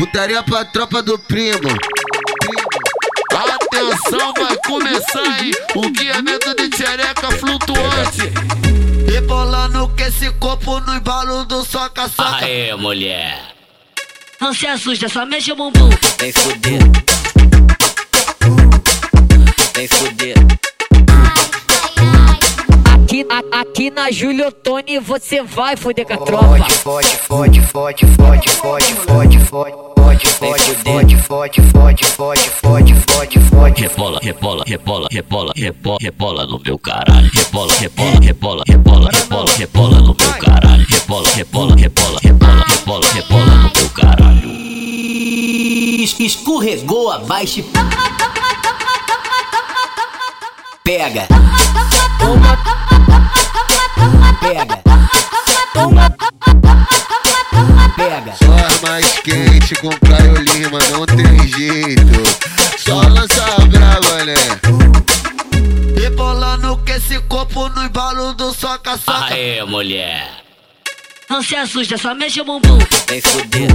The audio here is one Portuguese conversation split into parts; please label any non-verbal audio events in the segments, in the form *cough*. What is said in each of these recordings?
Putaria pra tropa do primo. Atenção, vai começar aí o guiamento de tiareca flutuante. Rebolando que esse corpo no embalo do soca-soca. Aê, mulher. Não se assusta, só mexe o bumbum. Vem fuder. Vem fuder. Aqui, aqui na Júlio Tony você vai foder com a tropa. Fode, fode, fode, fode, fode, fode, fode fode, fode, fode, fode, fode, fode. Rebola, rebola, rebola, rebola, rebola, rebola no meu caralho. Rebola, rebola, rebola, rebola, rebola, rebola no meu caralho. Rebola, rebola, rebola, rebola, rebola, rebola no meu caralho. Es- Escorregou abaixo. e Pega. Toma. *laughs* Pega. Só mais quente com Caio Lima, não tem jeito. Só lança brava, né? Rebolando com esse corpo no embalo do soca-soca. Aê, mulher. Não se assusta, só mexe o bumbum. Vem fuder.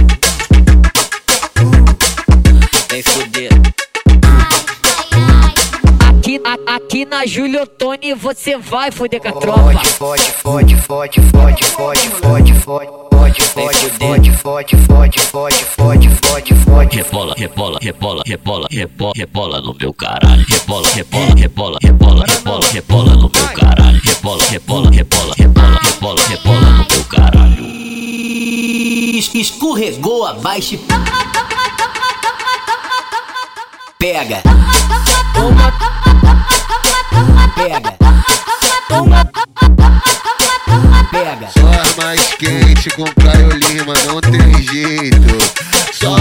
Vem fuder. Aqui, a- aqui na Júlio Otoni você vai foder com a tropa. Fode, fode, fode, fode, fode, fode, fode, fode, fode, fode, fode, fode, fode, fode, fode, fode. Rebola, rebola, rebola, rebola, rebola, rebola no meu caralho. Rebola, rebola, rebola, rebola, rebola, rebola no meu caralho. Rebola, rebola, rebola, rebola, rebola, rebola no meu caralho. Es- Escorregou abaixo. e Pega. Pega. Quente com Caio Lima, não tem jeito. Só